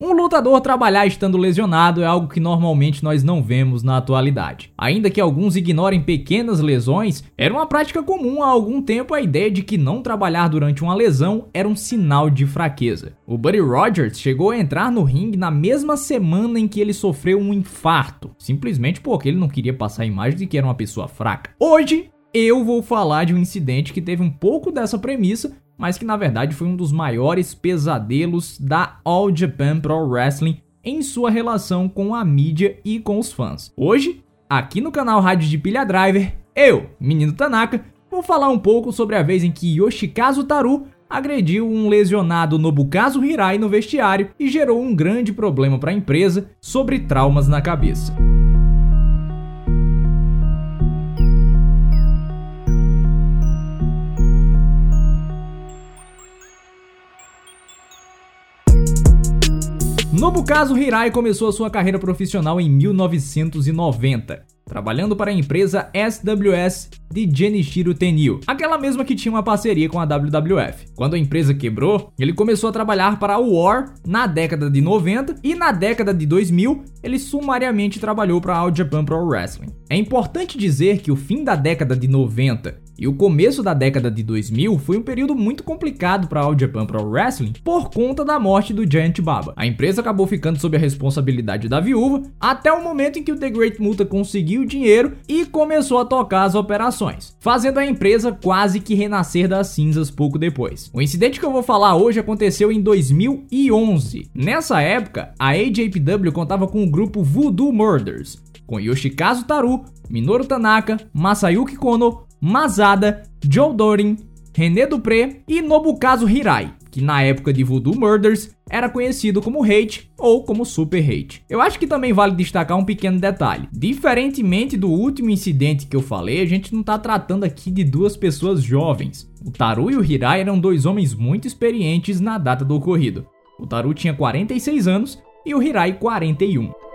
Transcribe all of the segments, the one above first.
Um lutador trabalhar estando lesionado é algo que normalmente nós não vemos na atualidade. Ainda que alguns ignorem pequenas lesões, era uma prática comum há algum tempo a ideia de que não trabalhar durante uma lesão era um sinal de fraqueza. O Buddy Rogers chegou a entrar no ringue na mesma semana em que ele sofreu um infarto, simplesmente porque ele não queria passar a imagem de que era uma pessoa fraca. Hoje, eu vou falar de um incidente que teve um pouco dessa premissa mas que na verdade foi um dos maiores pesadelos da All Japan Pro Wrestling em sua relação com a mídia e com os fãs. Hoje, aqui no canal Rádio de Pilha Driver, eu, menino Tanaka, vou falar um pouco sobre a vez em que Yoshikazu Taru agrediu um lesionado Nobukazu Hirai no vestiário e gerou um grande problema para a empresa sobre traumas na cabeça. Nobukazu Hirai começou a sua carreira profissional em 1990, trabalhando para a empresa SWS de Genichiro Tenryu, aquela mesma que tinha uma parceria com a WWF. Quando a empresa quebrou, ele começou a trabalhar para a War na década de 90 e na década de 2000 ele sumariamente trabalhou para a All Japan Pro Wrestling. É importante dizer que o fim da década de 90 e o começo da década de 2000 foi um período muito complicado para All Japan Pro Wrestling por conta da morte do Giant Baba. A empresa acabou ficando sob a responsabilidade da viúva até o momento em que o The Great Muta conseguiu dinheiro e começou a tocar as operações, fazendo a empresa quase que renascer das cinzas pouco depois. O incidente que eu vou falar hoje aconteceu em 2011. Nessa época, a AJPW contava com o grupo Voodoo Murders, com Yoshikazu Taru, Minoru Tanaka, Masayuki Kono, Masada, Joe Dorin, René Dupré e Nobukazu Hirai, que na época de Voodoo Murders era conhecido como Hate ou como Super Hate. Eu acho que também vale destacar um pequeno detalhe. Diferentemente do último incidente que eu falei, a gente não está tratando aqui de duas pessoas jovens. O Taru e o Hirai eram dois homens muito experientes na data do ocorrido. O Taru tinha 46 anos e o Hirai 41.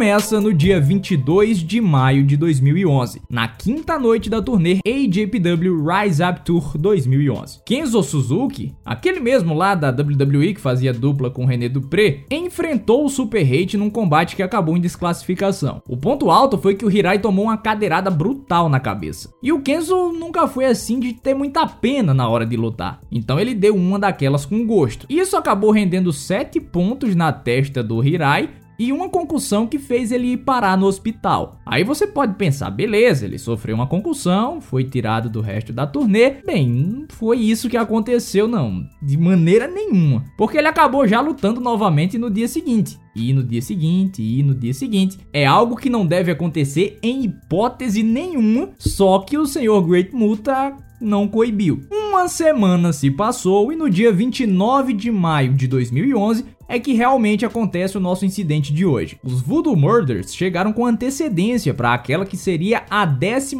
Começa no dia 22 de maio de 2011, na quinta noite da turnê AJPW Rise Up Tour 2011. Kenzo Suzuki, aquele mesmo lá da WWE que fazia dupla com René Dupré, enfrentou o Super Hate num combate que acabou em desclassificação. O ponto alto foi que o Hirai tomou uma cadeirada brutal na cabeça. E o Kenzo nunca foi assim de ter muita pena na hora de lutar. Então ele deu uma daquelas com gosto. Isso acabou rendendo 7 pontos na testa do Hirai e uma concussão que fez ele ir parar no hospital. Aí você pode pensar, beleza, ele sofreu uma concussão, foi tirado do resto da turnê. Bem, não foi isso que aconteceu, não, de maneira nenhuma, porque ele acabou já lutando novamente no dia seguinte. E no dia seguinte, e no dia seguinte. É algo que não deve acontecer em hipótese nenhuma, só que o senhor Great Muta não coibiu. Uma semana se passou e no dia 29 de maio de 2011 é que realmente acontece o nosso incidente de hoje. Os Voodoo Murders chegaram com antecedência para aquela que seria a 11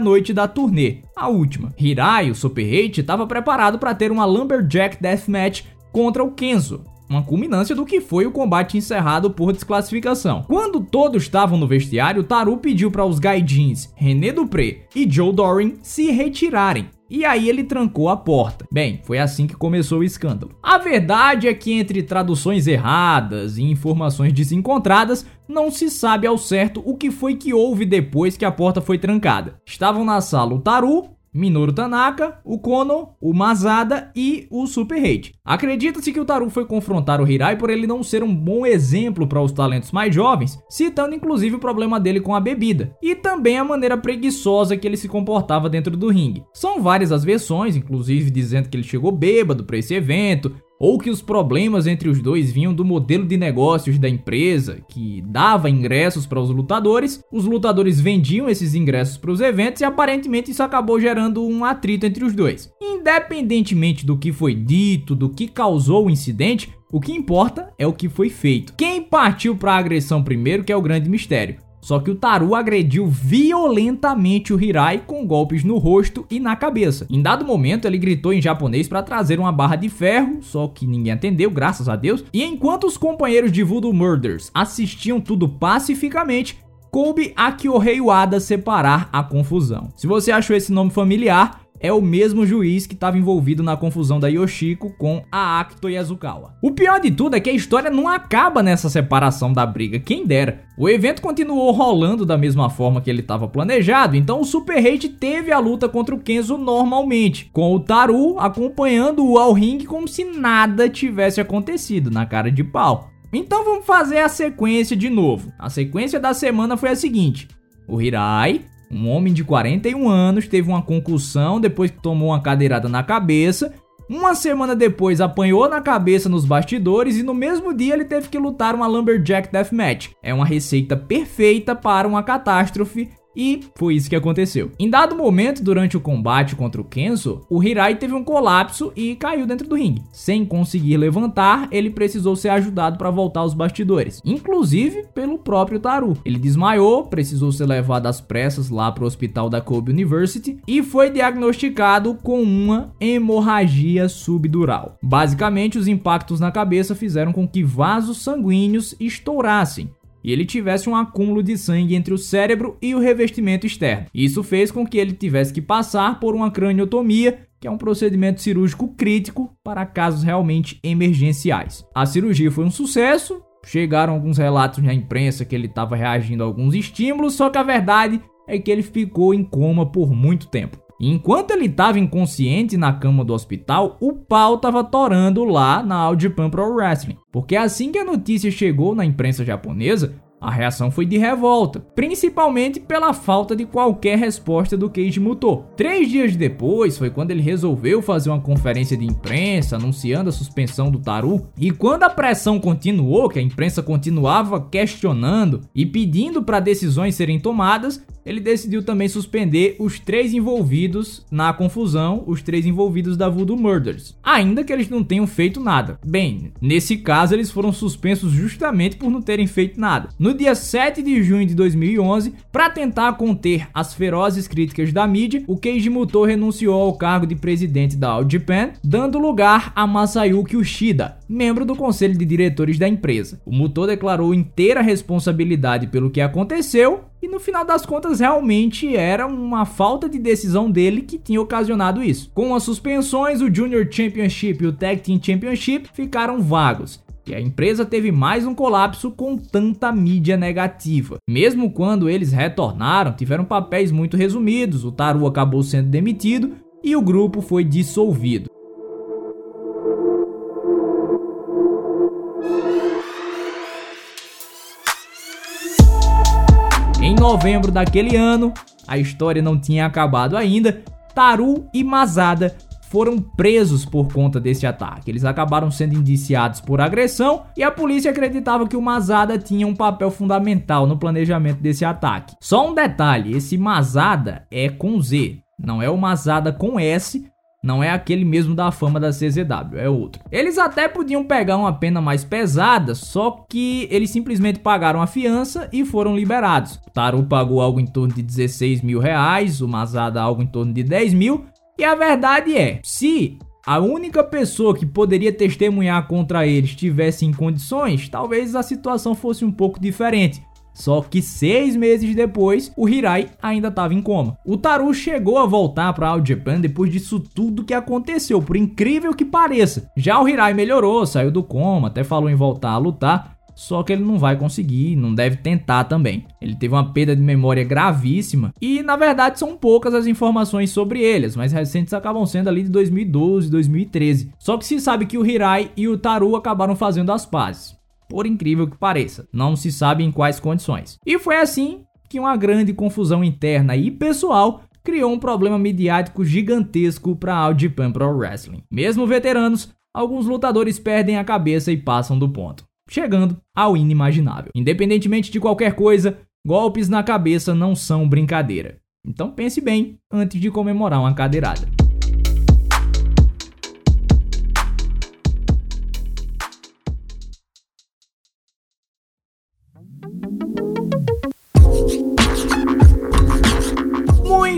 noite da turnê, a última. Hirai, o Super Hate, estava preparado para ter uma Lumberjack Deathmatch contra o Kenzo, uma culminância do que foi o combate encerrado por desclassificação. Quando todos estavam no vestiário, Taru pediu para os Gaijins René Dupré e Joe Dorin se retirarem. E aí ele trancou a porta. Bem, foi assim que começou o escândalo. A verdade é que entre traduções erradas e informações desencontradas, não se sabe ao certo o que foi que houve depois que a porta foi trancada. Estavam na sala o Taru, Minoru Tanaka, o Kono, o Masada e o Super Hate. Acredita-se que o Taru foi confrontar o Hirai por ele não ser um bom exemplo para os talentos mais jovens, citando inclusive o problema dele com a bebida e também a maneira preguiçosa que ele se comportava dentro do ringue. São várias as versões, inclusive dizendo que ele chegou bêbado para esse evento, ou que os problemas entre os dois vinham do modelo de negócios da empresa, que dava ingressos para os lutadores, os lutadores vendiam esses ingressos para os eventos e aparentemente isso acabou gerando um atrito entre os dois. Independentemente do que foi dito, do que causou o incidente, o que importa é o que foi feito. Quem partiu para a agressão primeiro que é o grande mistério. Só que o Taru agrediu violentamente o Hirai com golpes no rosto e na cabeça. Em dado momento, ele gritou em japonês para trazer uma barra de ferro, só que ninguém atendeu, graças a Deus. E enquanto os companheiros de Voodoo Murders assistiam tudo pacificamente, coube a Kyohei Wada separar a confusão. Se você achou esse nome familiar, é o mesmo juiz que estava envolvido na confusão da Yoshiko com a Akito Yazukawa. O pior de tudo é que a história não acaba nessa separação da briga, quem dera. O evento continuou rolando da mesma forma que ele estava planejado, então o Super Hate teve a luta contra o Kenzo normalmente, com o Taru acompanhando-o ao ringue como se nada tivesse acontecido, na cara de pau. Então vamos fazer a sequência de novo. A sequência da semana foi a seguinte: o Hirai um homem de 41 anos teve uma concussão depois que tomou uma cadeirada na cabeça. Uma semana depois apanhou na cabeça nos bastidores e no mesmo dia ele teve que lutar uma Lumberjack Deathmatch. É uma receita perfeita para uma catástrofe e foi isso que aconteceu. Em dado momento, durante o combate contra o Kenzo, o Hirai teve um colapso e caiu dentro do ringue. Sem conseguir levantar, ele precisou ser ajudado para voltar aos bastidores, inclusive pelo próprio Taru. Ele desmaiou, precisou ser levado às pressas lá para o hospital da Kobe University e foi diagnosticado com uma hemorragia subdural. Basicamente, os impactos na cabeça fizeram com que vasos sanguíneos estourassem, e ele tivesse um acúmulo de sangue entre o cérebro e o revestimento externo. Isso fez com que ele tivesse que passar por uma craniotomia, que é um procedimento cirúrgico crítico para casos realmente emergenciais. A cirurgia foi um sucesso, chegaram alguns relatos na imprensa que ele estava reagindo a alguns estímulos, só que a verdade é que ele ficou em coma por muito tempo. Enquanto ele estava inconsciente na cama do hospital, o pau estava torando lá na All Japan Pro Wrestling. Porque assim que a notícia chegou na imprensa japonesa, a reação foi de revolta, principalmente pela falta de qualquer resposta do Keiji Muto. Três dias depois foi quando ele resolveu fazer uma conferência de imprensa anunciando a suspensão do Taru. E quando a pressão continuou, que a imprensa continuava questionando e pedindo para decisões serem tomadas, ele decidiu também suspender os três envolvidos na confusão, os três envolvidos da Voodoo Murders, ainda que eles não tenham feito nada. Bem, nesse caso eles foram suspensos justamente por não terem feito nada. No dia 7 de junho de 2011, para tentar conter as ferozes críticas da mídia, o Keiji Muto renunciou ao cargo de presidente da All Japan, dando lugar a Masayuki Ushida, membro do conselho de diretores da empresa. O Muto declarou inteira responsabilidade pelo que aconteceu e no final das contas, realmente era uma falta de decisão dele que tinha ocasionado isso. Com as suspensões, o Junior Championship e o Tag Team Championship ficaram vagos. E a empresa teve mais um colapso com tanta mídia negativa. Mesmo quando eles retornaram, tiveram papéis muito resumidos, o Taru acabou sendo demitido e o grupo foi dissolvido. Novembro daquele ano, a história não tinha acabado ainda, Taru e Mazada foram presos por conta desse ataque. Eles acabaram sendo indiciados por agressão e a polícia acreditava que o Mazada tinha um papel fundamental no planejamento desse ataque. Só um detalhe, esse Mazada é com Z, não é o Mazada com S, não é aquele mesmo da fama da CZW, é outro. Eles até podiam pegar uma pena mais pesada, só que eles simplesmente pagaram a fiança e foram liberados. O Taru pagou algo em torno de 16 mil reais, o Mazada algo em torno de 10 mil. E a verdade é, se a única pessoa que poderia testemunhar contra eles tivesse em condições, talvez a situação fosse um pouco diferente. Só que seis meses depois, o Hirai ainda estava em coma. O Taru chegou a voltar para All Japan depois disso tudo que aconteceu, por incrível que pareça. Já o Hirai melhorou, saiu do coma, até falou em voltar a lutar, só que ele não vai conseguir, não deve tentar também. Ele teve uma perda de memória gravíssima e, na verdade, são poucas as informações sobre ele. As mais recentes acabam sendo ali de 2012, 2013. Só que se sabe que o Hirai e o Taru acabaram fazendo as pazes por incrível que pareça. Não se sabe em quais condições. E foi assim que uma grande confusão interna e pessoal criou um problema midiático gigantesco para All Japan Pro Wrestling. Mesmo veteranos, alguns lutadores perdem a cabeça e passam do ponto, chegando ao inimaginável. Independentemente de qualquer coisa, golpes na cabeça não são brincadeira. Então pense bem antes de comemorar uma cadeirada.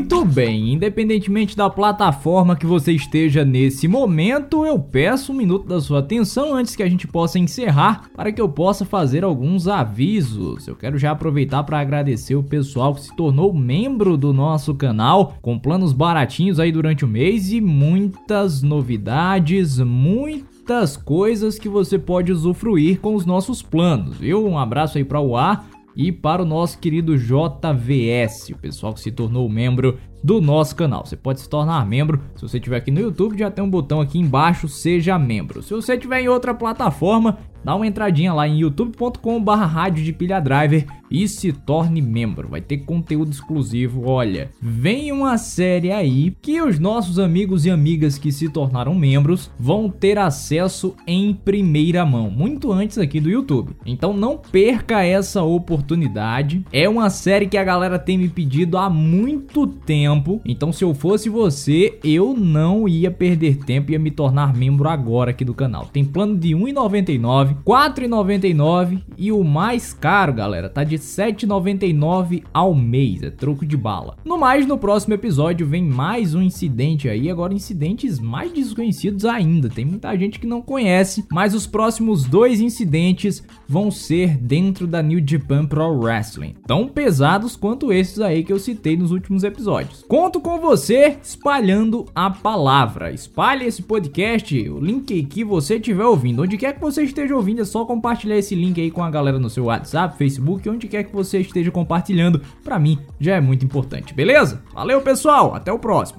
Muito bem, independentemente da plataforma que você esteja nesse momento, eu peço um minuto da sua atenção antes que a gente possa encerrar para que eu possa fazer alguns avisos. Eu quero já aproveitar para agradecer o pessoal que se tornou membro do nosso canal com planos baratinhos aí durante o mês e muitas novidades, muitas coisas que você pode usufruir com os nossos planos, viu? Um abraço aí para o ar e para o nosso querido JVS, o pessoal que se tornou membro do nosso canal. Você pode se tornar membro. Se você estiver aqui no YouTube, já tem um botão aqui embaixo, seja membro. Se você estiver em outra plataforma, dá uma entradinha lá em youtube.com/barra rádio de pilha driver e se torne membro. Vai ter conteúdo exclusivo. Olha, vem uma série aí que os nossos amigos e amigas que se tornaram membros vão ter acesso em primeira mão, muito antes aqui do YouTube. Então não perca essa oportunidade. É uma série que a galera tem me pedido há muito tempo. Então se eu fosse você, eu não ia perder tempo e ia me tornar membro agora aqui do canal. Tem plano de 1,99 4,99 e o mais caro, galera, tá de 7,99 ao mês, é troco de bala. No mais, no próximo episódio vem mais um incidente aí, agora incidentes mais desconhecidos ainda. Tem muita gente que não conhece, mas os próximos dois incidentes vão ser dentro da New Japan Pro Wrestling, tão pesados quanto esses aí que eu citei nos últimos episódios. Conto com você espalhando a palavra. Espalhe esse podcast, o link que você estiver ouvindo, onde quer que você esteja ouvindo ouvindo, é só compartilhar esse link aí com a galera no seu WhatsApp, Facebook, onde quer que você esteja compartilhando. Para mim já é muito importante, beleza? Valeu, pessoal, até o próximo.